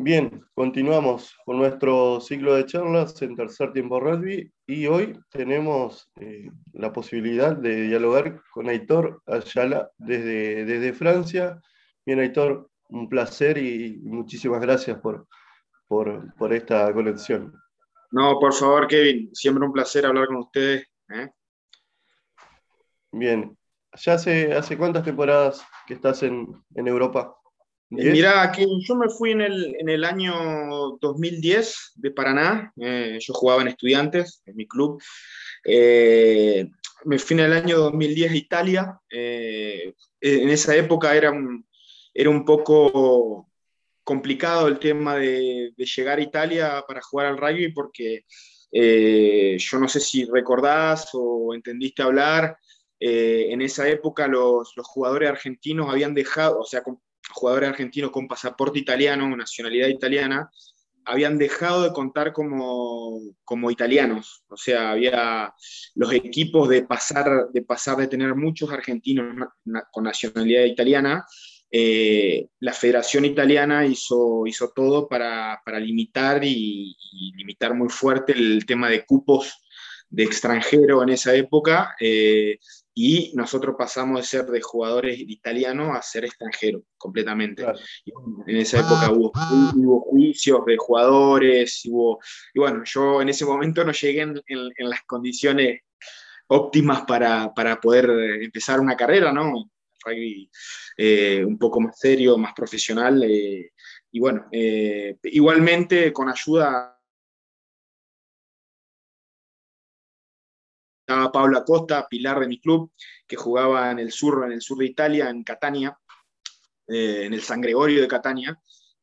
Bien, continuamos con nuestro ciclo de charlas en tercer tiempo rugby y hoy tenemos eh, la posibilidad de dialogar con Aitor Ayala desde, desde Francia. Bien, Aitor, un placer y muchísimas gracias por, por, esta conexión. No, por favor, Kevin, siempre un placer hablar con ustedes. ¿eh? Bien, ¿ya hace, hace cuántas temporadas que estás en, en Europa? Mira, aquí yo me fui en el, en el año 2010 de Paraná, eh, yo jugaba en Estudiantes, en mi club. Eh, me fui en el año 2010 a Italia. Eh, en esa época era un, era un poco complicado el tema de, de llegar a Italia para jugar al rugby porque yo no sé si recordás o entendiste hablar, en esa época los, los, jugadores argentinos habían dejado, o sea, jugadores argentinos con pasaporte italiano, nacionalidad italiana, habían dejado de contar como, como italianos. O sea, había los equipos de pasar de, pasar de tener muchos argentinos con nacionalidad italiana. Eh, la Federación Italiana hizo, hizo todo para, para limitar y, limitar muy fuerte el tema de cupos de extranjero en esa época. Eh, y nosotros pasamos de ser de jugadores italianos a ser extranjeros completamente. En esa época hubo, juicios de jugadores, hubo, y bueno, yo en ese momento no llegué en, las condiciones óptimas para, para, poder empezar una carrera, ¿no? Eh, un poco más serio, más profesional. Eh, y bueno, igualmente con ayuda estaba Pablo Acosta, pilar de mi club, que jugaba en el sur, en el sur de Italia, en Catania, eh, en el San Gregorio de Catania.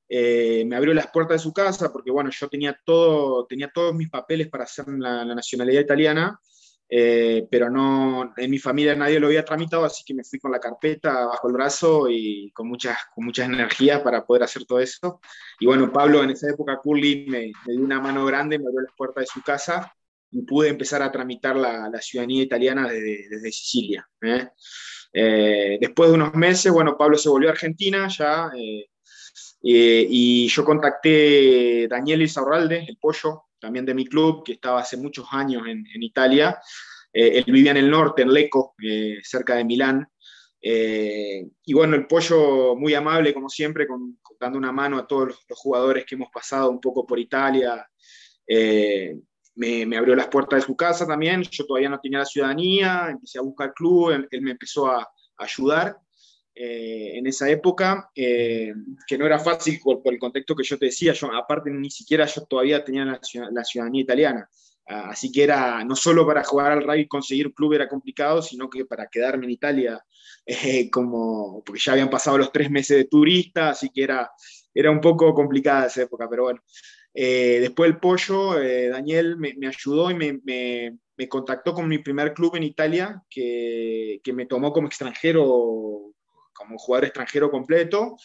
Eh, me abrió las puertas de su casa porque, bueno, yo tenía, todo, tenía todos mis papeles para hacer la, nacionalidad italiana, eh, pero no, en mi familia nadie lo había tramitado, así que me fui con la carpeta bajo el brazo y con muchas, con muchas energías para poder hacer todo eso. Y bueno, Pablo en esa época, Curly, me, me dio una mano grande, me abrió las puertas de su casa y pude empezar a tramitar la, ciudadanía italiana desde, Sicilia. ¿eh? Eh, después de unos meses, bueno, Pablo se volvió a Argentina ya, eh, y yo contacté a Daniel Isaurralde, el pollo, también de mi club, que estaba hace muchos años en, Italia. él vivía en el norte, en Leco, cerca de Milán. y bueno, el pollo muy amable, como siempre, con, dando una mano a todos los, los, jugadores que hemos pasado un poco por Italia me, abrió las puertas de su casa también, yo todavía no tenía la ciudadanía, empecé a buscar club, él, me empezó a, ayudar eh, en esa época, eh, que no era fácil por, el contexto que yo te decía, yo aparte ni siquiera yo todavía tenía la, ciudadanía italiana, así que era no solo para jugar al rugby conseguir un club era complicado, sino que para quedarme en Italia, eh, como, porque ya habían pasado los tres meses de turista, así que era, era un poco complicada esa época, pero bueno. Eh, después el pollo, eh, Daniel me, ayudó y me, contactó con mi primer club en Italia, que, me tomó como extranjero, como jugador extranjero completo.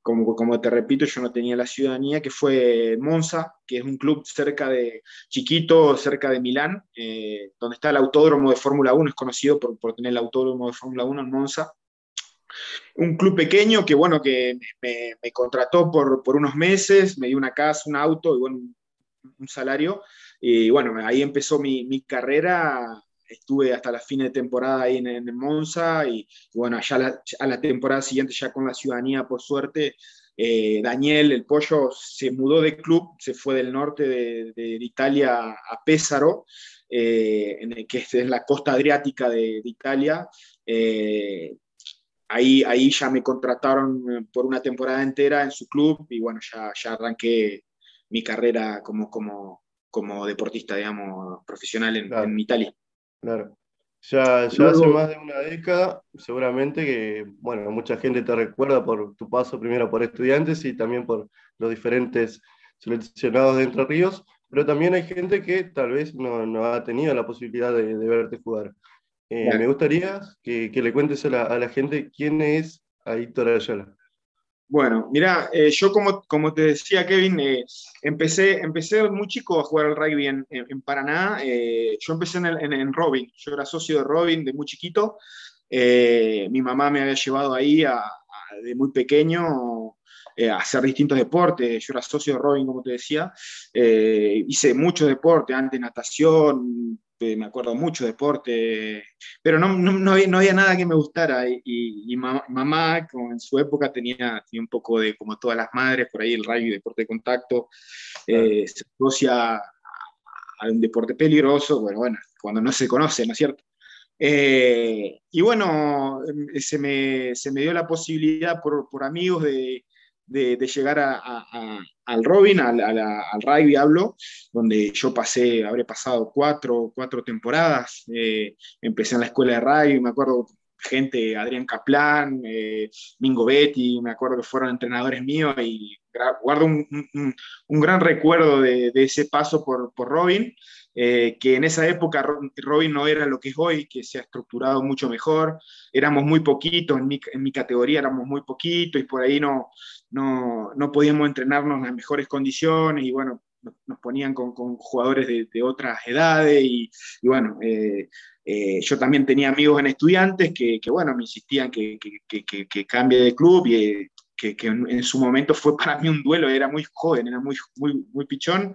Como, como, te repito, yo no tenía la ciudadanía, que fue Monza, que es un club cerca de, chiquito, cerca de Milán, eh, donde está el autódromo de Fórmula 1, es conocido por, por tener el autódromo de Fórmula 1 en Monza un club pequeño que, bueno, que me, contrató por, por, unos meses, me dio una casa, un auto y, bueno, un, salario. Y, bueno, ahí empezó mi, mi, carrera. Estuve hasta la fin de temporada ahí en, Monza y, bueno, ya la, a la temporada siguiente, ya con la ciudadanía, por suerte, eh, Daniel, el pollo, se mudó de club, se fue del norte de, Italia a Pésaro, eh, en que es la costa adriática de, de Italia. Eh, ahí, ahí ya me contrataron eh, por una temporada entera en su club y bueno, ya, ya arranqué mi carrera como, como, como deportista, digamos, profesional en, Italia. Claro. Ya, ya hace más de una década, seguramente que, bueno, mucha gente te recuerda por tu paso primero por estudiantes y también por los diferentes seleccionados de Entre Ríos, pero también hay gente que tal vez no, no ha tenido la posibilidad de, de verte jugar. Eh, me gustaría que, le cuentes a la, gente quién es Aitor Ayala. Bueno, mira, eh, yo como, como te decía Kevin, eh, empecé, empecé muy chico a jugar al rugby en, en, Paraná. yo empecé en, en, Robin, yo era socio de Robin de muy chiquito. mi mamá me había llevado ahí a, de muy pequeño eh, hacer distintos deportes. Yo era socio de Robin, como te decía. Eh, hice mucho deporte, antes natación, me acuerdo mucho deporte, pero no, no, no, había, nada que me gustara. Y, mamá, como en su época, tenía, un poco de, como todas las madres, por ahí el rugby, deporte de contacto, se asocia a un deporte peligroso, bueno, bueno, cuando no se conoce, ¿no es cierto? Eh, y bueno, em, se me, se me, dio la posibilidad por, por amigos de, de, llegar a, al Robin, al, al, rugby hablo, donde yo pasé, habré pasado cuatro, cuatro temporadas. Eh, empecé en la escuela de rugby, me acuerdo gente, Adrián Kaplan, eh, Mingo Betty, me acuerdo que fueron entrenadores míos y guardo un, un, gran recuerdo de, de, ese paso por, por Robin. Eh, que en esa época Robin no era lo que es hoy, que se ha estructurado mucho mejor, éramos muy poquitos, en mi, en mi categoría éramos muy poquitos y por ahí no, no, no, podíamos entrenarnos en las mejores condiciones y bueno, nos ponían con, con jugadores de, de, otras edades y, y bueno, eh, eh, yo también tenía amigos en estudiantes que, que bueno, me insistían que, que, que, cambie de club y que, en, su momento fue para mí un duelo, era muy joven, era muy, muy, muy pichón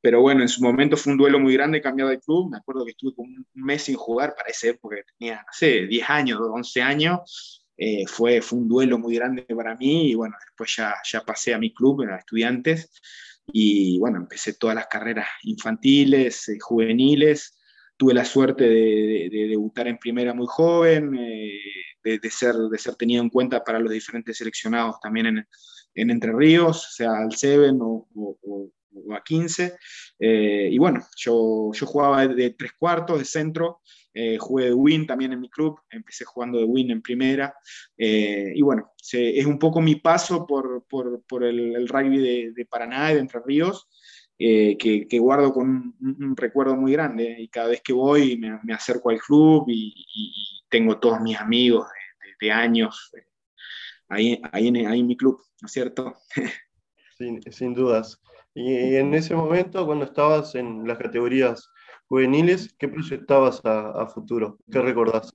pero bueno, en su momento fue un duelo muy grande cambiar de club. Me acuerdo que estuve como un mes sin jugar para esa época, tenía, no sé, 10 años, 11 años. Eh, fue, fue un duelo muy grande para mí y bueno, después ya, ya pasé a mi club, a estudiantes, y bueno, empecé todas las carreras infantiles, eh, juveniles. Tuve la suerte de, de, debutar en primera muy joven, eh, de, ser, de ser tenido en cuenta para los diferentes seleccionados también en, en Entre Ríos, sea al Seven o, o a 15. Eh, y bueno, yo, yo jugaba de, tres cuartos, de centro, eh, jugué de win también en mi club, empecé jugando de win en primera. Eh, y bueno, es un poco mi paso por, por, por el, rugby de, de, Paraná y de Entre Ríos. que, que, guardo con un, recuerdo muy grande y cada vez que voy me, me acerco al club y, y, tengo todos mis amigos de, de años ahí, ahí, en, ahí en mi club, ¿no es cierto? Sin, sin dudas. Y en ese momento, cuando estabas en las categorías juveniles, ¿qué proyectabas a, futuro? ¿Qué recordás?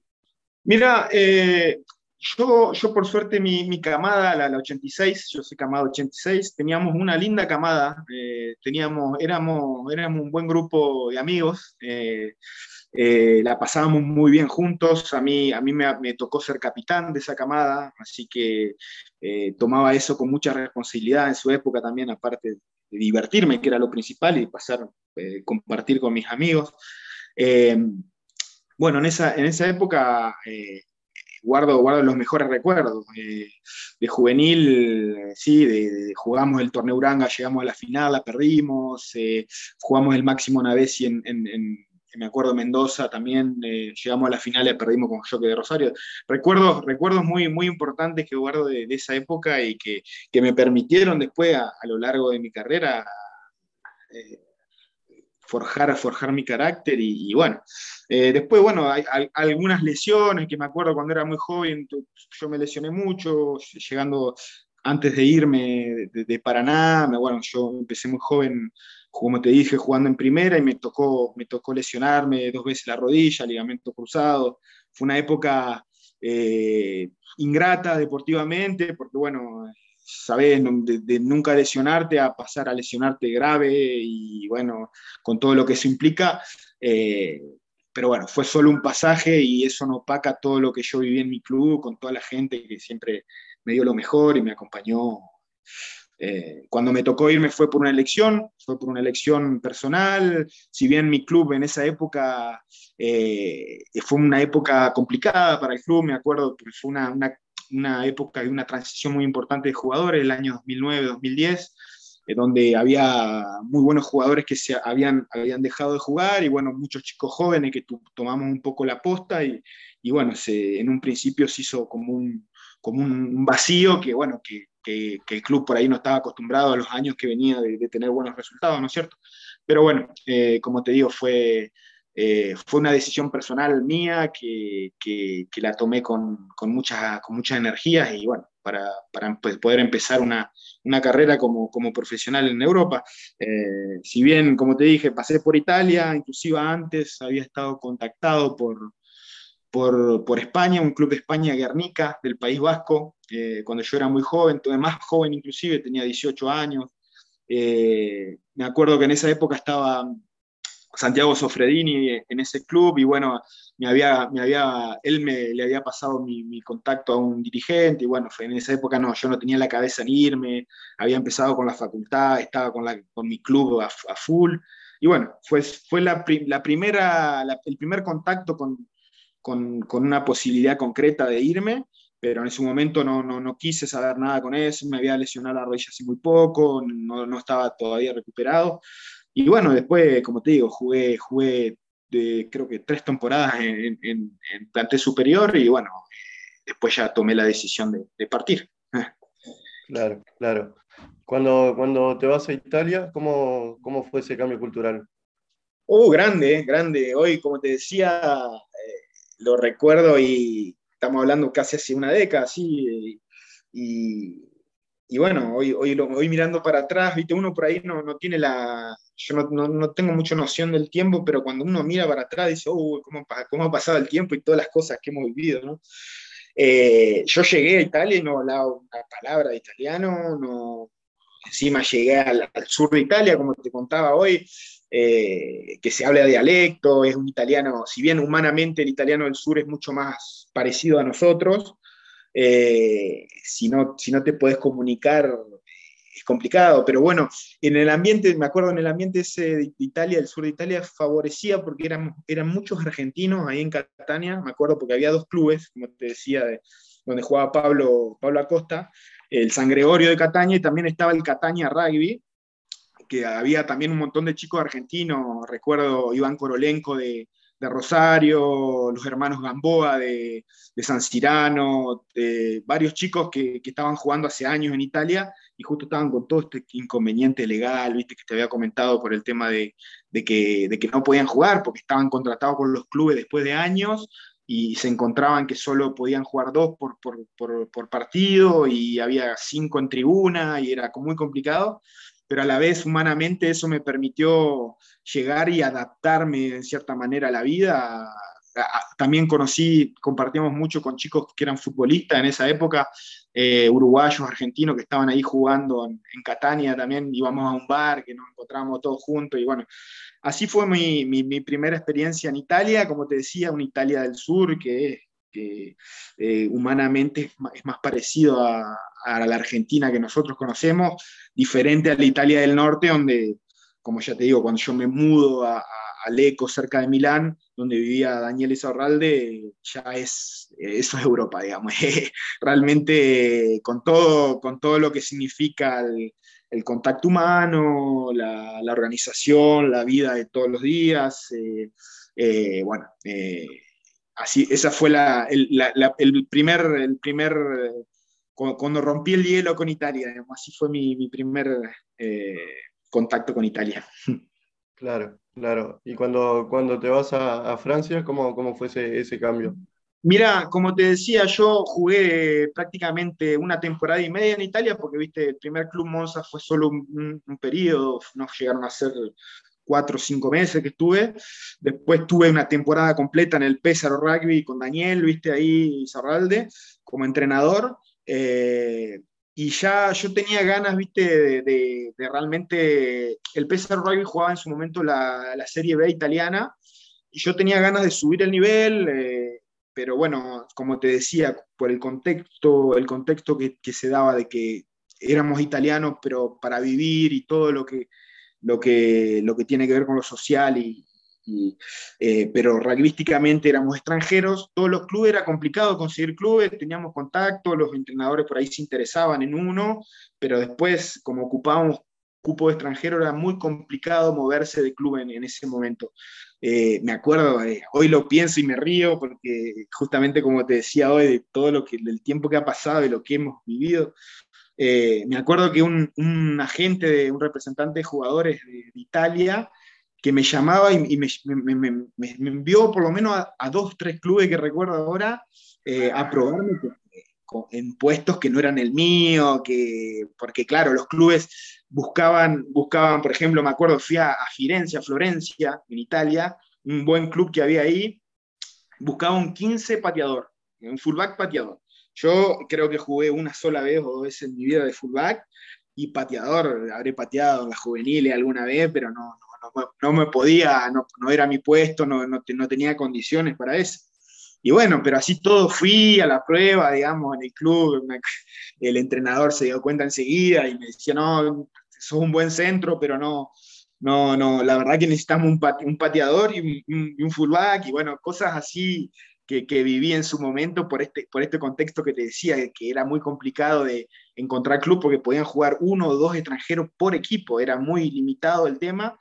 Mira, eh, yo, yo por suerte mi, mi camada, la, la, 86, yo soy camada 86, teníamos una linda camada, eh, teníamos, éramos, éramos un buen grupo de amigos, eh, la pasábamos muy bien juntos, a mí, a mí me, me, tocó ser capitán de esa camada, así que tomaba eso con mucha responsabilidad en su época también, aparte divertirme, que era lo principal, y pasar, eh, compartir con mis amigos. Eh, bueno, en esa, en esa época eh, guardo, guardo los mejores recuerdos. De juvenil, sí, de, de, jugamos el torneo Uranga, llegamos a la final, la perdimos, jugamos el máximo una vez y en me acuerdo Mendoza también, eh, llegamos a la final y perdimos con Joque de Rosario. Recuerdos, recuerdos muy, muy importantes que guardo de, de esa época y que, que, me permitieron después a, a, lo largo de mi carrera eh, forjar, forjar mi carácter y, y bueno, eh, después, bueno, hay, hay, algunas lesiones que me acuerdo cuando era muy joven, yo me lesioné mucho, llegando antes de irme de, de Paraná, bueno, yo empecé muy joven como te dije, jugando en primera y me tocó, me tocó lesionarme dos veces la rodilla, ligamento cruzado. Fue una época eh, ingrata deportivamente, porque bueno, sabes, de, de, nunca lesionarte a pasar a lesionarte grave y bueno, con todo lo que eso implica. Eh, pero bueno, fue solo un pasaje y eso no opaca todo lo que yo viví en mi club, con toda la gente que siempre me dio lo mejor y me acompañó eh, cuando me tocó irme fue por una elección, fue por una elección personal, si bien mi club en esa época eh, fue una época complicada para el club, me acuerdo que fue una, una, una, época de una transición muy importante de jugadores, el año 2009-2010, eh, donde había muy buenos jugadores que se habían, habían dejado de jugar y bueno, muchos chicos jóvenes que tomamos un poco la posta y, y bueno, se, en un principio se hizo como un, como un vacío que bueno, que que, que, el club por ahí no estaba acostumbrado a los años que venía de, de tener buenos resultados, ¿no es cierto? Pero bueno, eh, como te digo, fue, eh, fue una decisión personal mía que, que, que la tomé con, con, muchas, con muchas energías y bueno, para, para pues, poder empezar una, una, carrera como, como profesional en Europa. Eh, si bien, como te dije, pasé por Italia, inclusive antes había estado contactado por, por, por, España, un club de España, Guernica, del País Vasco, eh, cuando yo era muy joven, más joven inclusive, tenía 18 años. Eh, me acuerdo que en esa época estaba Santiago Sofredini en ese club y bueno, me había, me había, él me, le había pasado mi, contacto a un dirigente y bueno, en esa época no, yo no tenía la cabeza en irme, había empezado con la facultad, estaba con, la, con mi club a, full y bueno, fue, fue la, la primera, el primer contacto con, con, con, una posibilidad concreta de irme, pero en ese momento no, no, no, quise saber nada con eso, me había lesionado la rodilla hace muy poco, no, no estaba todavía recuperado y bueno, después, como te digo, jugué, jugué de, creo que tres temporadas en, en, plantel superior y bueno, después ya tomé la decisión de, partir. Claro, claro. Cuando, cuando te vas a Italia, ¿cómo, ¿cómo fue ese cambio cultural? Oh, grande, grande. Hoy, como te decía, eh, lo recuerdo y estamos hablando casi hace una década, sí, y, y bueno, hoy, hoy, hoy mirando para atrás, viste, uno por ahí no, no tiene la, yo no, no, tengo mucha noción del tiempo, pero cuando uno mira para atrás dice, oh, ¿cómo, cómo ha pasado el tiempo y todas las cosas que hemos vivido, ¿no? Eh, yo llegué a Italia y no hablaba una palabra de italiano, no, encima llegué al, sur de Italia, como te contaba hoy, eh, que se habla de dialecto, es un italiano, si bien humanamente el italiano del sur es mucho más parecido a nosotros, eh, si, no, si no te puedes comunicar es complicado, pero bueno, en el ambiente, me acuerdo en el ambiente ese de Italia, el sur de Italia, favorecía porque eran, eran muchos argentinos ahí en Catania, me acuerdo porque había dos clubes, como te decía, donde jugaba Pablo, Pablo Acosta, el San Gregorio de Catania y también estaba el Catania Rugby, que había también un montón de chicos argentinos, recuerdo Iván Korolenko de, de Rosario, los hermanos Gamboa de, San Cirano, varios chicos que, estaban jugando hace años en Italia y justo estaban con todo este inconveniente legal, viste que te había comentado por el tema de, que, de que no podían jugar porque estaban contratados con los clubes después de años y se encontraban que solo podían jugar dos por, por, partido y había cinco en tribuna y era muy complicado, pero a la vez humanamente eso me permitió llegar y adaptarme en cierta manera a la vida. También conocí, compartíamos mucho con chicos que eran futbolistas en esa época, eh, uruguayos, argentinos que estaban ahí jugando en, Catania también, íbamos a un bar que nos encontrábamos todos juntos y bueno, así fue mi, mi, primera experiencia en Italia, como te decía, una Italia del sur que, que eh, humanamente es más, parecido a, la Argentina que nosotros conocemos, diferente a la Italia del norte, donde como ya te digo, cuando yo me mudo a, a cerca de Milán, donde vivía Daniel Isorralde, ya es, eso es Europa, digamos. Realmente con todo, con todo lo que significa el, contacto humano, la, organización, la vida de todos los días. Eh, eh, bueno, así, esa fue la, el, primer, el primer cuando rompí el hielo con Italia, así fue mi, mi primer contacto con Italia. Claro, claro. ¿Y cuando, cuando te vas a, Francia, ¿cómo, cómo fue ese, cambio? Mira, como te decía, yo jugué prácticamente una temporada y media en Italia, porque viste, el primer club Monza fue solo un, periodo, no llegaron a ser cuatro o cinco meses que estuve. Después tuve una temporada completa en el Pésaro Rugby con Daniel, viste ahí, Zarralde, como entrenador. Eh, y ya yo tenía ganas, viste, de, realmente, el PSR Rugby jugaba en su momento la, Serie B italiana, y yo tenía ganas de subir el nivel, eh, pero bueno, como te decía, por el contexto, el contexto que, se daba de que éramos italianos, pero para vivir y todo lo que, lo que, lo que tiene que ver con lo social y, eh, pero rugbyísticamente éramos extranjeros, todos los clubes era complicado conseguir clubes, teníamos contacto, los entrenadores por ahí se interesaban en uno, pero después como ocupábamos cupo de extranjero era muy complicado moverse de club en, ese momento. Eh, me acuerdo, eh, hoy lo pienso y me río porque justamente como te decía hoy, de todo lo que, del tiempo que ha pasado y lo que hemos vivido, me acuerdo que un, un, agente, de, un representante de jugadores de Italia, que me llamaba y, me, envió por lo menos a, dos, tres clubes que recuerdo ahora eh, a probarme en puestos que no eran el mío, que, porque claro, los clubes buscaban, buscaban, por ejemplo, me acuerdo, fui a, a Firenze, a Florencia, en Italia, un buen club que había ahí, buscaba un 15 pateador, un fullback pateador. Yo creo que jugué una sola vez o dos veces en mi vida de fullback y pateador, habré pateado en las juveniles alguna vez, pero no, no, me podía, no, era mi puesto, no, no, tenía condiciones para eso. Y bueno, pero así todo fui a la prueba, digamos, en el club, el entrenador se dio cuenta enseguida y me decía, no, sos un buen centro, pero no, no, no, la verdad que necesitamos un, pateador y un, fullback y bueno, cosas así que, que, viví en su momento por este, por este contexto que te decía, que era muy complicado de encontrar club porque podían jugar uno o dos extranjeros por equipo, era muy limitado el tema.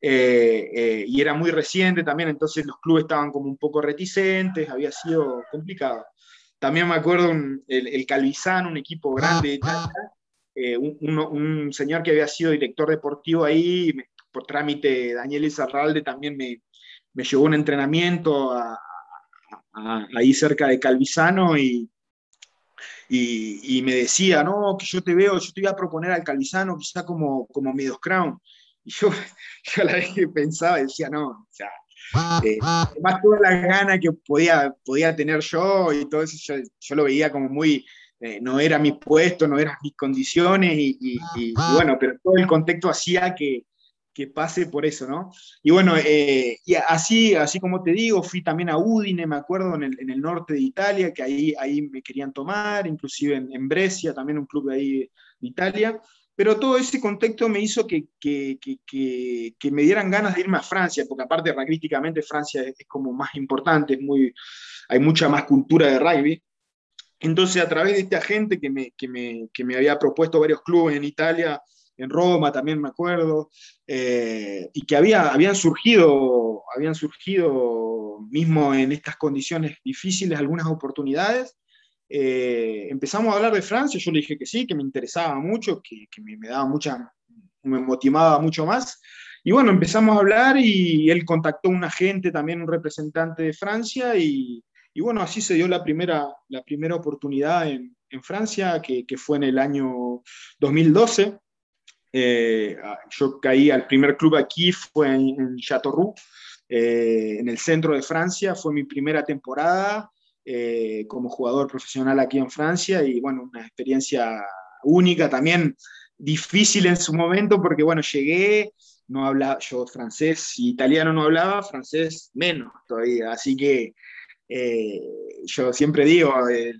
Eh, eh, y era muy reciente también, entonces los clubes estaban como un poco reticentes, había sido complicado. También me acuerdo el, el Calvizano, un equipo grande de Italia, eh, un, un, señor que había sido director deportivo ahí, por trámite Daniel Izarralde también me, me llevó un entrenamiento a, ahí cerca de Calvisano y, y, me decía, no, que yo te veo, yo te voy a proponer al Calvisano quizá como, como Medos Crown. Y yo, yo a la vez que pensaba, decía, no, o sea, eh, además todas las ganas que podía, podía tener yo y todo eso, yo, lo veía como muy, eh, no era mi puesto, no eran mis condiciones y, y, y, bueno, pero todo el contexto hacía que, que pase por eso, ¿no? Y bueno, eh, y así, así como te digo, fui también a Udine, me acuerdo, en el, norte de Italia, que ahí, ahí me querían tomar, inclusive en, Brescia, también un club de ahí de Italia, pero todo ese contexto me hizo que, que, que, que, me dieran ganas de irme a Francia, porque aparte rugbyísticamente Francia es, es, como más importante, es muy, hay mucha más cultura de rugby. Entonces, a través de este agente que me, que me, que me había propuesto varios clubes en Italia, en Roma también me acuerdo, eh, y que había, habían, surgido, habían surgido mismo en estas condiciones difíciles algunas oportunidades. Eh, empezamos a hablar de Francia, yo le dije que sí, que me interesaba mucho, que, que me, me, daba mucha, me motivaba mucho más. Y bueno, empezamos a hablar y él contactó a un agente, también un representante de Francia, y, y bueno, así se dio la primera, la primera oportunidad en, en Francia, que, que, fue en el año 2012. Eh, yo caí al primer club aquí, fue en, en Châteauroux, eh, en el centro de Francia, fue mi primera temporada eh, como jugador profesional aquí en Francia y bueno, una experiencia única, también difícil en su momento porque bueno, llegué, no hablaba, yo francés y italiano no hablaba, francés menos todavía, así que eh, yo siempre digo, eh,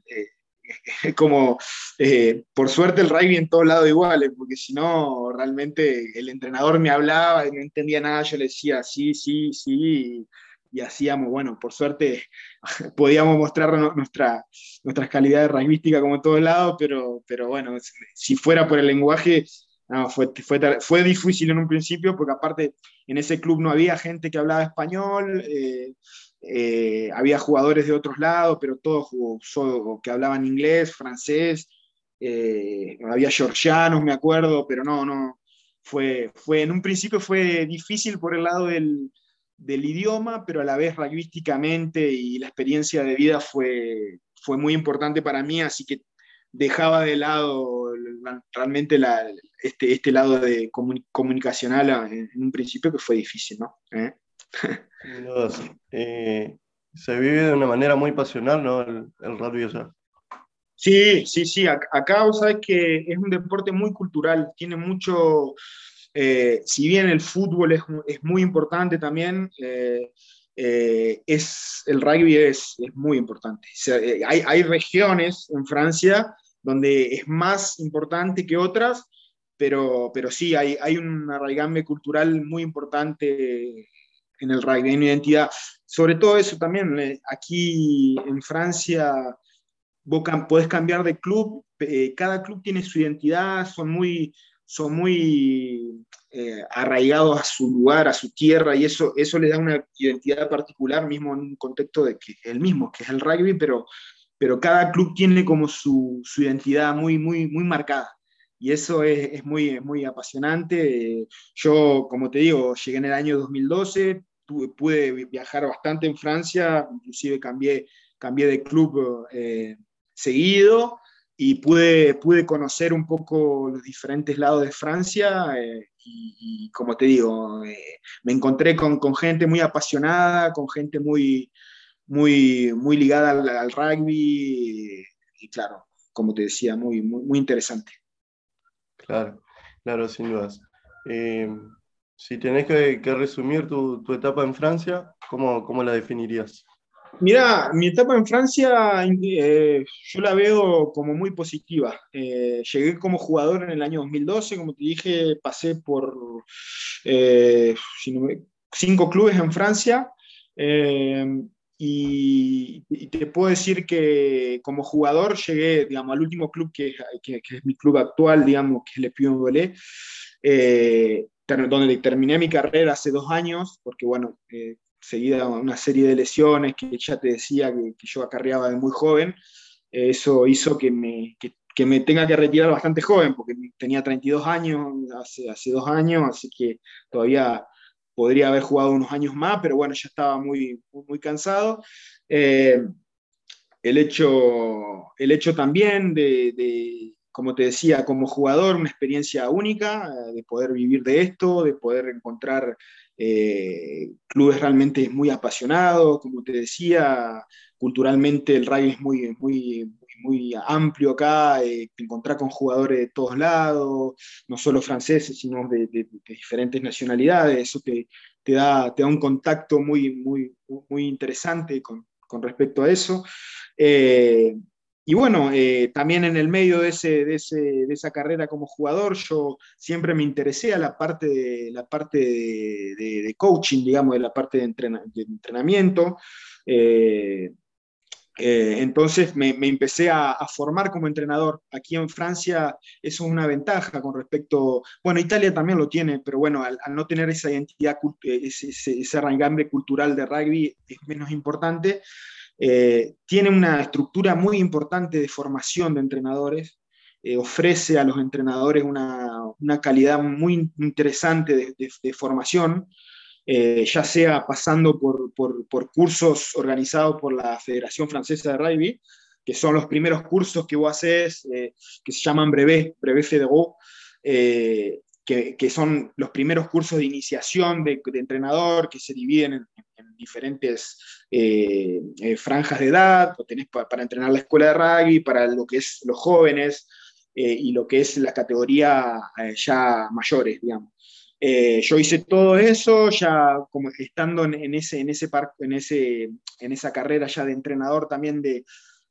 como eh, por suerte el rugby en todos lados igual, porque si no, realmente el entrenador me hablaba y no entendía nada, yo le decía sí, sí, sí, y, y hacíamos, bueno, por suerte podíamos mostrar nuestra, nuestras calidades rugbyísticas como en todos lados, pero, pero bueno, si fuera por el lenguaje, no, fue, fue, fue difícil en un principio, porque aparte en ese club no había gente que hablaba español. Eh, eh, había jugadores de otros lados, pero todos que hablaban inglés, francés, eh, había georgianos, me acuerdo, pero no, no, fue, fue, en un principio fue difícil por el lado del, del idioma, pero a la vez rugbyísticamente y la experiencia de vida fue, fue muy importante para mí, así que dejaba de lado realmente la, este, este lado de comunicacional en, en, un principio que fue difícil, ¿no? ¿Eh? eh, se vive de una manera muy pasional, ¿no? El, el rugby, o sea. Sí, sí, sí. Acá vos sabés que es un deporte muy cultural, tiene mucho, eh, si bien el fútbol es, es muy importante también, eh, eh, es, el rugby es, es muy importante. O sea, eh, hay, hay regiones en Francia donde es más importante que otras, pero, pero sí, hay, hay un arraigambre cultural muy importante en el rugby, en identidad. Sobre todo eso también, eh, aquí en Francia vos podés cambiar de club, eh, cada club tiene su identidad, son muy, son muy eh, arraigados a su lugar, a su tierra, y eso, eso les da una identidad particular, mismo en un contexto de que el mismo, que es el rugby, pero, pero cada club tiene como su, su identidad muy, muy, muy marcada y eso es, es muy, muy apasionante. Yo, como te digo, llegué en el año 2012, tuve, pude viajar bastante en Francia, inclusive cambié, cambié de club eh, seguido y pude, pude conocer un poco los diferentes lados de Francia eh, y, y, como te digo, eh, me encontré con, con, gente muy apasionada, con gente muy, muy, muy ligada al, al rugby claro, como te decía, muy, muy, interesante. Claro, claro, sin dudas. Eh, si tenés que, resumir tu, etapa en Francia, ¿cómo, ¿cómo, la definirías? Mira, mi etapa en Francia eh, yo la veo como muy positiva. Eh, llegué como jugador en el año 2012, como te dije, pasé por cinco clubes en Francia. Y, te puedo decir que como jugador llegué, digamos, al último club que, que, es mi club actual, digamos, que es Le Pion Volé, eh, donde terminé mi carrera hace dos años, porque bueno, eh, seguida una serie de lesiones que ya te decía que, yo acarreaba de muy joven, eh, eso hizo que me, que, me tenga que retirar bastante joven, porque tenía 32 años hace, hace dos años, así que todavía podría haber jugado unos años más, pero bueno, ya estaba muy, muy cansado. Eh, el, hecho, el hecho también de, como te decía, como jugador, una experiencia única, eh, de poder vivir de esto, de poder encontrar eh, clubes realmente muy apasionados, como te decía, culturalmente el rugby es muy, muy, muy amplio acá, eh, encontrar con jugadores de todos lados, no solo franceses, sino de, diferentes nacionalidades, eso te, te, da, te da un contacto muy, muy, muy interesante con, con respecto a eso. Eh, y bueno, eh, también en el medio de, ese, de, ese, de, esa carrera como jugador, yo siempre me interesé a la parte de, la parte de, coaching, digamos, de la parte de, entrenamiento. Eh, eh, entonces me, empecé a, formar como entrenador. Aquí en Francia eso es una ventaja con respecto, bueno, Italia también lo tiene, pero bueno, al, no tener esa identidad, eh, ese, ese, arraigambre cultural de rugby es menos importante. Eh, tiene una estructura muy importante de formación de entrenadores. ofrece a los entrenadores una, una calidad muy interesante de formación. Eh, ya sea pasando por, por, cursos organizados por la Federación Francesa de Rugby, que son los primeros cursos que vos haces, eh, que se llaman Brevet, Brevet Fédéraux, eh, que, que, son los primeros cursos de iniciación de, entrenador que se dividen en, diferentes franjas de edad, lo tenés para entrenar la escuela de rugby, para lo que es los jóvenes y lo que es la categoría ya mayores, digamos. Eh, yo hice todo eso, ya como estando en, ese, en, ese en, ese, en esa carrera ya de entrenador también de,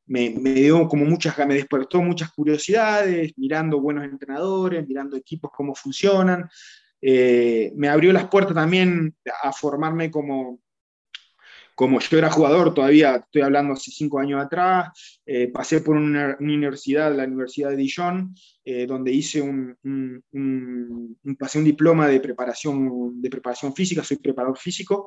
me, me, dio como muchas, me despertó muchas curiosidades, mirando buenos entrenadores, mirando equipos cómo funcionan. Eh, me abrió las puertas también a formarme como, como yo era jugador, todavía estoy hablando hace cinco años atrás, eh, pasé por una, universidad, la Universidad de Dijon, eh, donde hice un, un, pasé un diploma de preparación, de preparación física, soy preparador físico,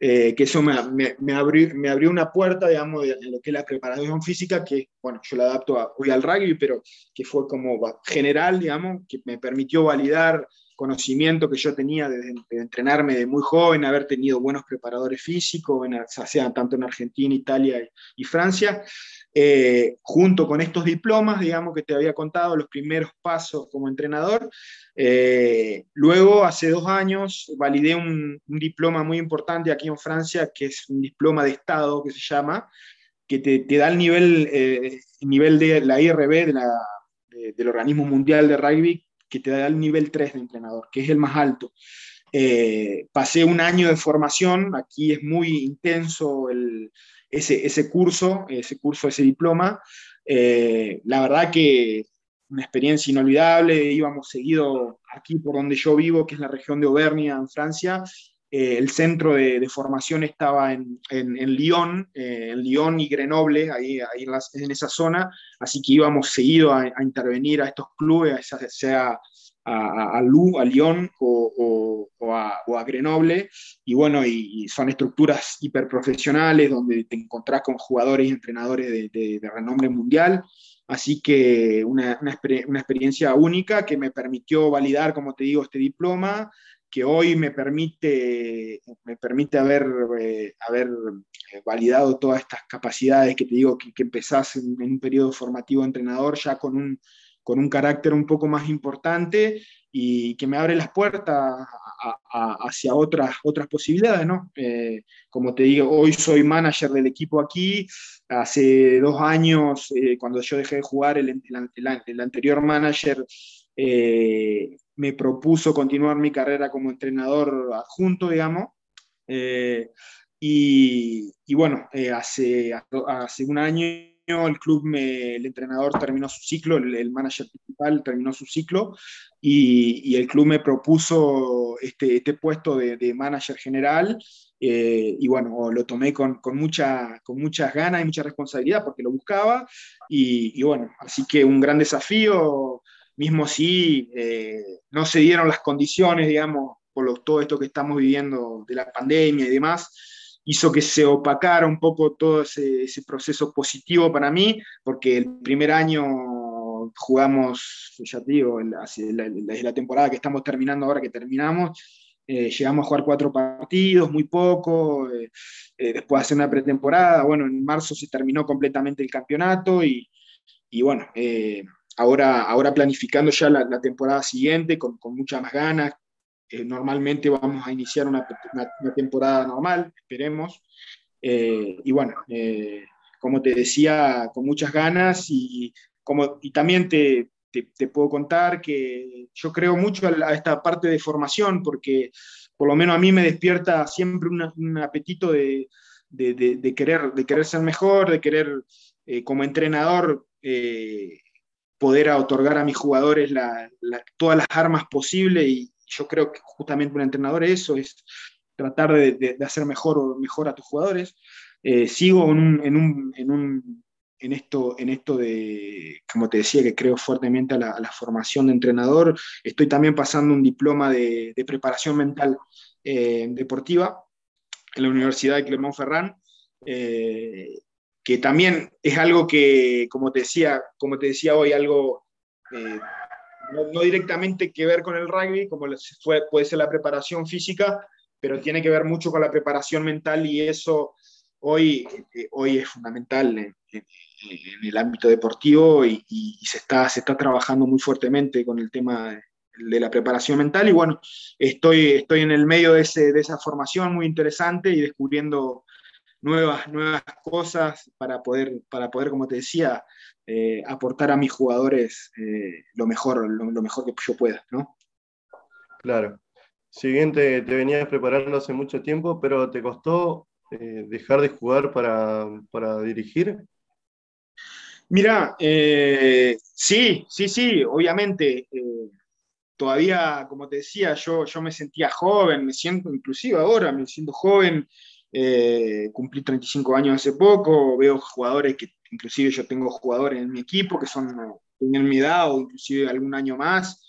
eh, que eso me, me, abrió, me, abrió, una puerta, digamos, de, lo que es la preparación física, que, bueno, yo la adapto hoy al rugby, pero que fue como general, digamos, que me permitió validar conocimiento que yo tenía de, entrenarme de muy joven, haber tenido buenos preparadores físicos, sea tanto en Argentina, Italia y, Francia, eh, junto con estos diplomas, digamos, que te había contado, los primeros pasos como entrenador. Eh, luego, hace dos años, validé un, diploma muy importante aquí en Francia, que es un diploma de Estado, que se llama, que te, da el nivel, eh, nivel de la IRB, del organismo mundial de rugby, que te da el nivel 3 de entrenador, que es el más alto. Eh, pasé un año de formación, aquí es muy intenso el, ese, ese, curso, ese curso, ese diploma. Eh, la verdad que una experiencia inolvidable, íbamos seguido aquí por donde yo vivo, que es la región de Auvernia, en Francia, eh, el centro de, formación estaba en, en, Lyon, eh, en Lyon y Grenoble, ahí, ahí en, esa zona, así que íbamos seguido a, intervenir a estos clubes, sea a, a, Lyon o, a, Grenoble, y bueno, y, son estructuras hiperprofesionales donde te encontrás con jugadores y entrenadores de, renombre mundial, Así que una, una, una, experiencia única que me permitió validar, como te digo, este diploma, que hoy me permite, me permite haber, eh, haber eh, validado todas estas capacidades que te digo que, que empezás en, un periodo formativo entrenador ya con un, con un carácter un poco más importante y que me abre las puertas hacia otras, otras posibilidades, ¿no? Eh, como te digo, hoy soy manager del equipo aquí, hace dos años, eh, cuando yo dejé de jugar, el, el, anterior manager me propuso continuar mi carrera como entrenador adjunto, digamos, y, y, bueno, hace, hace un año el club, me, el entrenador terminó su ciclo, el, manager principal terminó su ciclo y, el club me propuso este, este puesto de, manager general eh, y bueno, lo tomé con, con, mucha, con muchas ganas y mucha responsabilidad porque lo buscaba y, bueno, así que un gran desafío, mismo si eh, no se dieron las condiciones, digamos, por todo esto que estamos viviendo de la pandemia y demás, hizo que se opacara un poco todo ese, proceso positivo para mí, porque el primer año jugamos, ya te digo, desde la, temporada que estamos terminando ahora, que terminamos, eh, llegamos a jugar cuatro partidos, muy poco, eh, después de hacer una pretemporada, bueno, en marzo se terminó completamente el campeonato y, y bueno, ahora, ahora planificando ya la, temporada siguiente con, con muchas más ganas, eh, normalmente vamos a iniciar una, temporada normal, esperemos. Eh, y bueno, eh, como te decía, con muchas ganas y, como, y también te, te, puedo contar que yo creo mucho a, esta parte de formación porque por lo menos a mí me despierta siempre un apetito de, de, querer, de querer ser mejor, de querer como entrenador poder otorgar a mis jugadores todas las armas posibles y, yo creo que justamente un entrenador eso es tratar de, hacer mejor, mejor a tus jugadores. Eh, sigo en, un, en, un, en, un, en, esto, en esto de, como te decía, que creo fuertemente a la, formación de entrenador. Estoy también pasando un diploma de, preparación mental eh, deportiva en la Universidad de Clermont-Ferrand. Eh, que también es algo que, como te decía, como te decía hoy, algo no, directamente que ver con el rugby, como fue, puede ser la preparación física, pero tiene que ver mucho con la preparación mental y eso hoy, eh, hoy es fundamental en, el ámbito deportivo y, se, está, se está trabajando muy fuertemente con el tema de, la preparación mental. Y bueno, estoy, estoy en el medio de, ese, de esa formación muy interesante y descubriendo nuevas, nuevas cosas para poder, para poder, como te decía, eh, aportar a mis jugadores eh, lo, mejor, lo, mejor que yo pueda, ¿no? Claro. Si bien te, venías preparando hace mucho tiempo, pero ¿te costó eh, dejar de jugar para, dirigir? Mira, sí, sí, sí, obviamente. todavía, como te decía, yo, yo me sentía joven, me siento inclusive ahora, me siento joven, cumplí 35 años hace poco, veo jugadores que inclusive yo tengo jugadores en mi equipo que son en mi edad o inclusive algún año más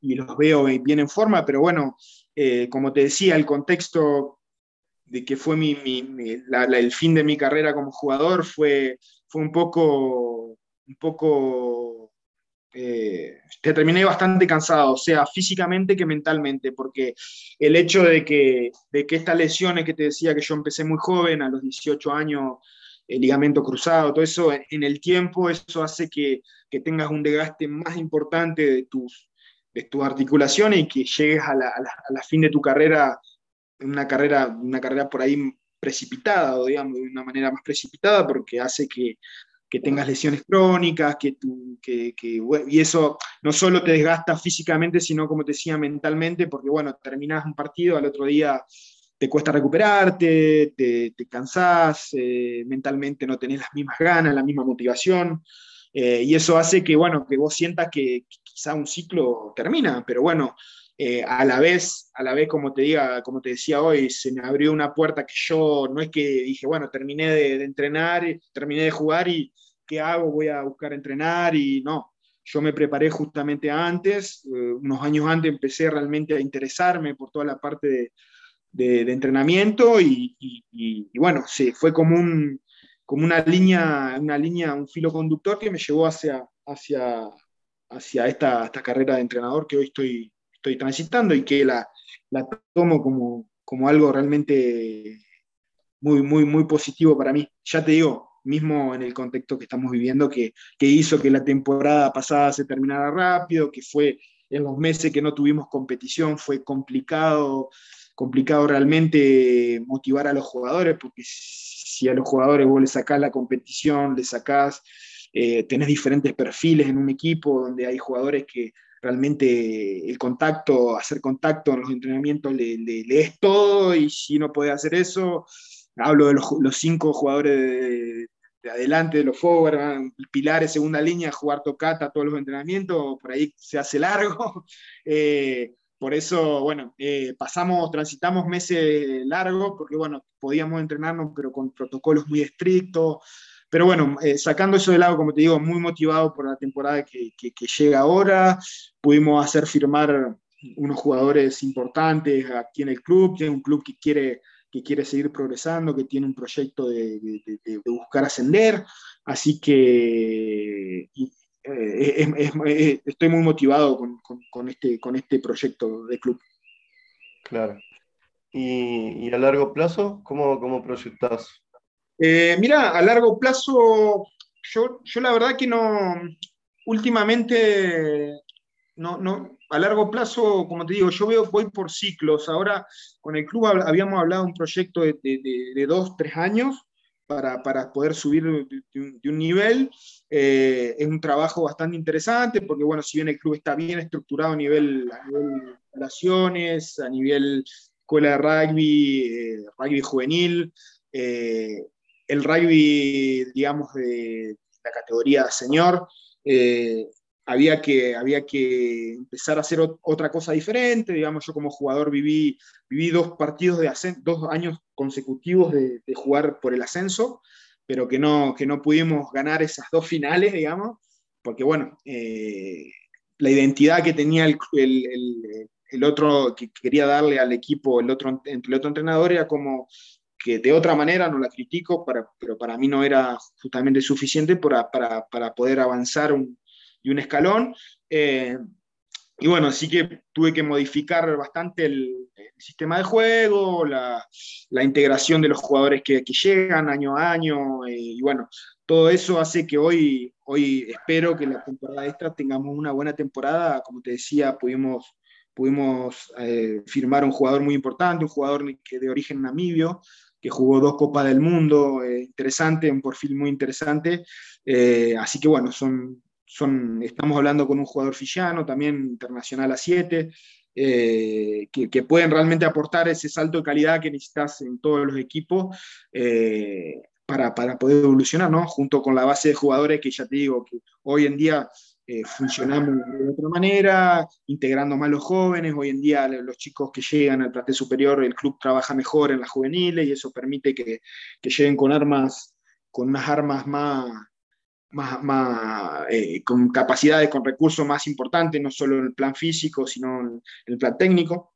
y los veo bien en forma, pero bueno, eh, como te decía, el contexto de que fue mi, el fin de mi carrera como jugador fue, fue un poco, un poco eh, terminé bastante cansado, sea, físicamente que mentalmente, porque el hecho de que, de que estas lesiones que te decía que yo empecé muy joven, a los 18 años, el ligamento cruzado, todo eso en el tiempo, eso hace que, que tengas un desgaste más importante de tus, de tus articulaciones y que llegues a la, a la, fin de tu carrera, una carrera, una carrera por ahí precipitada, digamos, de una manera más precipitada, porque hace que, que tengas lesiones crónicas, que, tú, que, que y eso no solo te desgasta físicamente, sino como te decía, mentalmente, porque bueno, terminas un partido, al otro día te cuesta recuperarte, te, te cansás, eh, mentalmente no tenés las mismas ganas, la misma motivación, eh, y eso hace que, bueno, que vos sientas que, quizá un ciclo termina, pero bueno, eh, a la vez, a la vez, como te diga, como te decía hoy, se me abrió una puerta que yo no es que dije, bueno, terminé de, entrenar, terminé de jugar y ¿qué hago? Voy a buscar entrenar y no. Yo me preparé justamente antes, unos años antes empecé realmente a interesarme por toda la parte de, entrenamiento y, bueno, sí, fue como, un, como una, línea, una línea, un filo conductor que me llevó hacia, hacia, hacia esta, esta carrera de entrenador que hoy estoy, estoy transitando y que la, la tomo como, como algo realmente muy, muy, muy positivo para mí. Ya te digo, mismo en el contexto que estamos viviendo, que, que hizo que la temporada pasada se terminara rápido, que fue en los meses que no tuvimos competición, fue complicado, complicado realmente motivar a los jugadores, porque si a los jugadores vos le sacás la competición, le sacás, eh, tenés diferentes perfiles en un equipo donde hay jugadores que realmente el contacto, hacer contacto en los entrenamientos le, le, es todo y si no puede hacer eso, hablo de los, cinco jugadores de, adelante, de los forward, pilares, segunda línea, jugar tocata todos los entrenamientos, por ahí se hace largo. Eh, por eso, bueno, eh, pasamos, transitamos meses largos, porque bueno, podíamos entrenarnos, pero con protocolos muy estrictos. Pero bueno, eh, sacando eso de lado, como te digo, muy motivado por la temporada que, que, llega ahora. Pudimos hacer firmar unos jugadores importantes aquí en el club, que un club que quiere, que quiere seguir progresando, que tiene un proyecto de, de, buscar ascender. Así que eh, estoy muy motivado con, este, con este proyecto de club. Claro. ¿Y, a largo plazo, cómo, cómo proyectas? Eh, mira, a largo plazo, yo, yo la verdad que no, últimamente, no, no, a largo plazo, como te digo, yo veo, voy por ciclos. Ahora con el club habíamos hablado de un proyecto de, de dos, tres años para, poder subir de, un, nivel. Eh, es un trabajo bastante interesante porque, bueno, si bien el club está bien estructurado a nivel, nivel relaciones, a nivel escuela de rugby, eh, rugby juvenil, el rugby, digamos, de la categoría señor, había que, había que empezar a hacer otra cosa diferente. Digamos, yo como jugador viví, viví dos partidos de dos años consecutivos de, jugar por el ascenso, pero que no, que no pudimos ganar esas dos finales, digamos, porque bueno, eh, la identidad que tenía el, el, el, otro, que quería darle al equipo, el otro, el otro entrenador, era como que de otra manera, no la critico, pero para mí no era justamente suficiente para, para, para poder avanzar un, y un escalón. Eh, y bueno, así que tuve que modificar bastante el, sistema de juego, la, la, integración de los jugadores que, que llegan año a año, eh, y bueno, todo eso hace que hoy, hoy espero que la temporada esta tengamos una buena temporada. Como te decía, pudimos, pudimos eh, firmar un jugador muy importante, un jugador de origen namibio, que jugó dos Copas del Mundo, interesante, un perfil muy interesante. así que bueno, son, estamos hablando con un jugador fillano, también internacional a 7, eh, que, pueden realmente aportar ese salto de calidad que necesitas en todos los equipos eh, para, poder evolucionar, ¿no? Junto con la base de jugadores que ya te digo, que hoy en día eh, funcionamos de otra manera, integrando más los jóvenes, hoy en día los chicos que llegan al plantel superior, el club trabaja mejor en las juveniles y eso permite que, que lleguen con armas, con unas armas más más, eh, con capacidades, con recursos más importantes, no solo en el plan físico, sino en el plan técnico,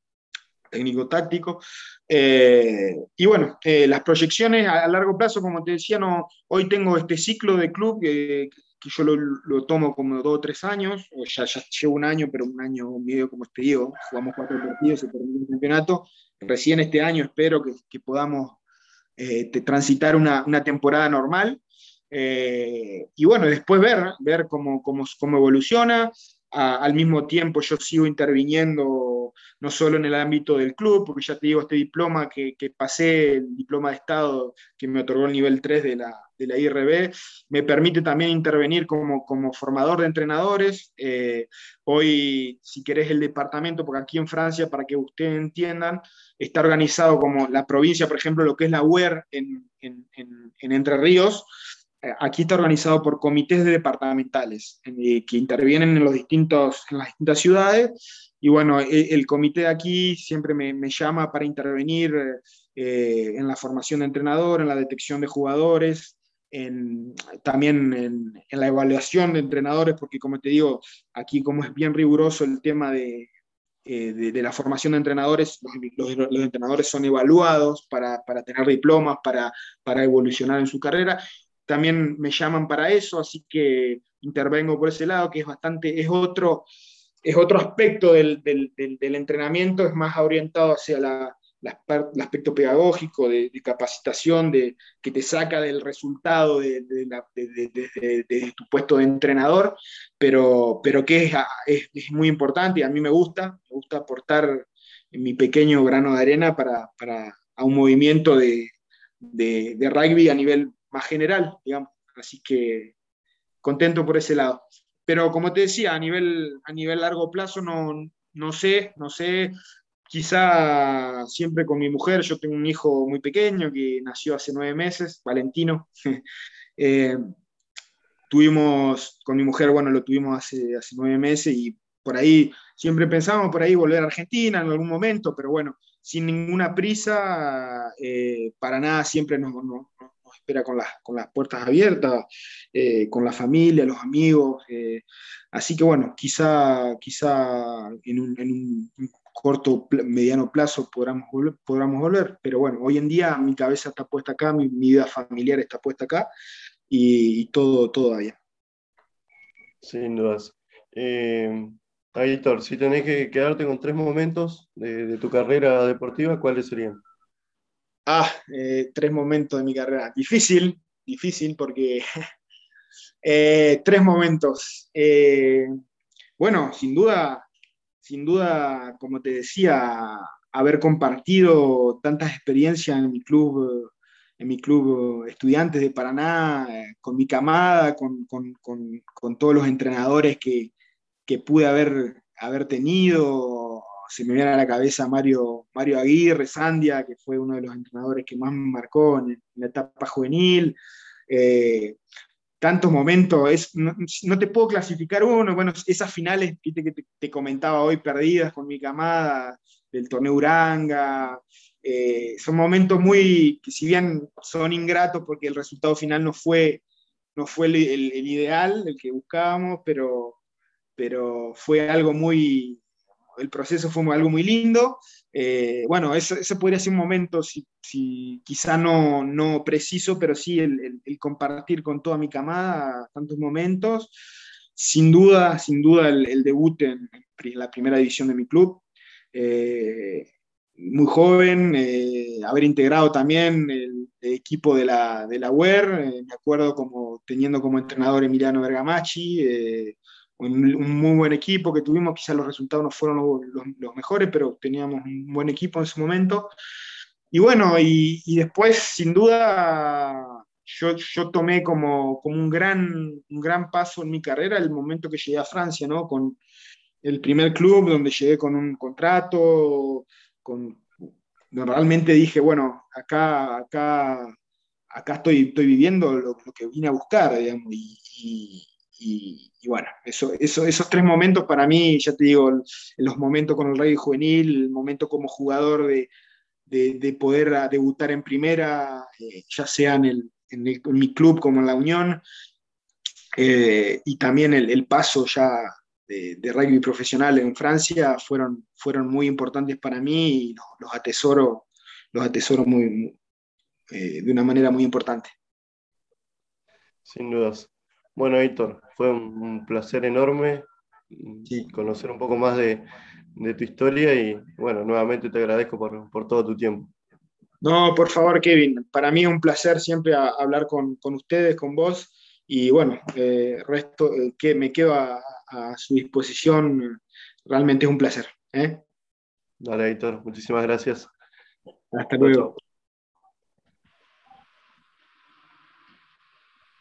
técnico-táctico. Eh, y bueno, eh, las proyecciones a, largo plazo, como te decía, no, hoy tengo este ciclo de club que yo lo, tomo como dos o tres años, o ya, ya, llevo un año, pero un año medio, como te digo, jugamos cuatro partidos, se terminó el campeonato. Recién este año espero que, que podamos transitar una, una temporada normal eh, y bueno, después ver, ver cómo, cómo, cómo evoluciona. Al mismo tiempo yo sigo interviniendo no solo en el ámbito del club, porque ya te digo, este diploma que, pasé, el diploma de Estado que me otorgó el nivel 3 de la, de IRB, me permite también intervenir como, formador de entrenadores. Eh, hoy, si querés, el departamento, porque aquí en Francia, para que ustedes entiendan, está organizado como la provincia, por ejemplo, lo que es la UER en, en, en Entre Ríos, aquí está organizado por comités departamentales eh, que intervienen en, los distintos, en las distintas ciudades. Y bueno, e, el, comité de aquí siempre me, me llama para intervenir eh, en la formación de entrenador, en la detección de jugadores, en, también en, en, la evaluación de entrenadores, porque como te digo, aquí como es bien riguroso el tema de, de, la formación de entrenadores, los, los, entrenadores son evaluados para, para tener diplomas, para, para, evolucionar en su carrera, también me llaman para eso, así que intervengo por ese lado, que es bastante, es otro, es otro aspecto del, del, entrenamiento, es más orientado hacia la, el aspecto pedagógico, de, capacitación, de, que te saca del resultado de, tu puesto de entrenador, pero, pero que es, es, muy importante y a mí me gusta, me gusta aportar mi pequeño grano de arena para, para a un movimiento de, rugby a nivel más general, digamos. Así que contento por ese lado. Pero como te decía, a nivel, a nivel largo plazo no, no sé, no sé, quizá siempre con mi mujer, yo tengo un hijo muy pequeño que nació hace nueve meses, Valentino. Eh, tuvimos, con mi mujer, bueno, lo tuvimos hace, hace nueve meses y por ahí, siempre pensábamos por ahí volver a Argentina en algún momento, pero bueno, sin ninguna prisa, eh, para nada siempre nos, espera con las, con las puertas abiertas, eh, con la familia, los amigos. así que bueno, quizá, quizá en un, en un corto, mediano plazo podamos volver, podamos volver. Pero bueno, hoy en día mi cabeza está puesta acá, mi, vida familiar está puesta acá y, todo, todo bien. Sin dudas. Eh, si tenés que quedarte con tres momentos de, tu carrera deportiva, ¿cuáles serían? Ah, eh, tres momentos de mi carrera. Difícil, difícil porque eh, tres momentos. Eh, bueno, sin duda sin duda, como te decía, haber compartido tantas experiencias en mi club, en mi club Estudiantes de Paraná, con mi camada, con, todos los entrenadores que, pude haber, haber tenido. Se me viene a la cabeza Mario, Mario Aguirre, Sandia, que fue uno de los entrenadores que más me marcó en, la etapa juvenil. Eh, tantos momentos, es, no, te puedo clasificar uno, bueno, esas finales que te, comentaba hoy perdidas con mi camada del torneo Uranga, eh, son momentos muy, que si bien son ingratos porque el resultado final no fue, no fue el, el ideal, el que buscábamos, pero, pero fue algo muy, el proceso fue algo muy lindo. Eh, bueno, ese, podría ser un momento, si, quizá no, no, preciso, pero sí el, compartir con toda mi camada tantos momentos. Sin duda, sin duda el, debut en, la primera división de mi club. Eh, muy joven, eh, haber integrado también el, equipo de la, de la UER, me acuerdo como teniendo como entrenador Emiliano Bergamacci, un, muy buen equipo que tuvimos, quizás los resultados no fueron los, mejores, pero teníamos un buen equipo en ese momento. Y bueno, y, después, sin duda, yo, yo tomé como, como un, gran, un gran paso en mi carrera el momento que llegué a Francia, ¿no? Con el primer club donde llegué con un contrato, con, realmente dije, bueno, acá, acá, acá estoy, estoy viviendo lo, que vine a buscar, bueno, eso, eso, esos tres momentos para mí, ya te digo, los momentos con el Rey Juvenil, el momento como jugador de, de, poder debutar en primera, eh, ya sea en, en, mi club como en la Unión, eh, y también el, paso ya de, rugby profesional en Francia fueron, fueron muy importantes para mí y los, atesoro, los atesoro muy, eh, de una manera muy importante. Sin dudas. Bueno, Héctor, fue un, placer enorme conocer un poco más de, tu historia y bueno, nuevamente te agradezco por, todo tu tiempo. No, por favor, Kevin, para mí es un placer siempre hablar con, ustedes, con vos y bueno, eh, resto, eh, que me quedo a, su disposición, realmente es un placer. ¿eh? Dale, Héctor, muchísimas gracias. Hasta luego.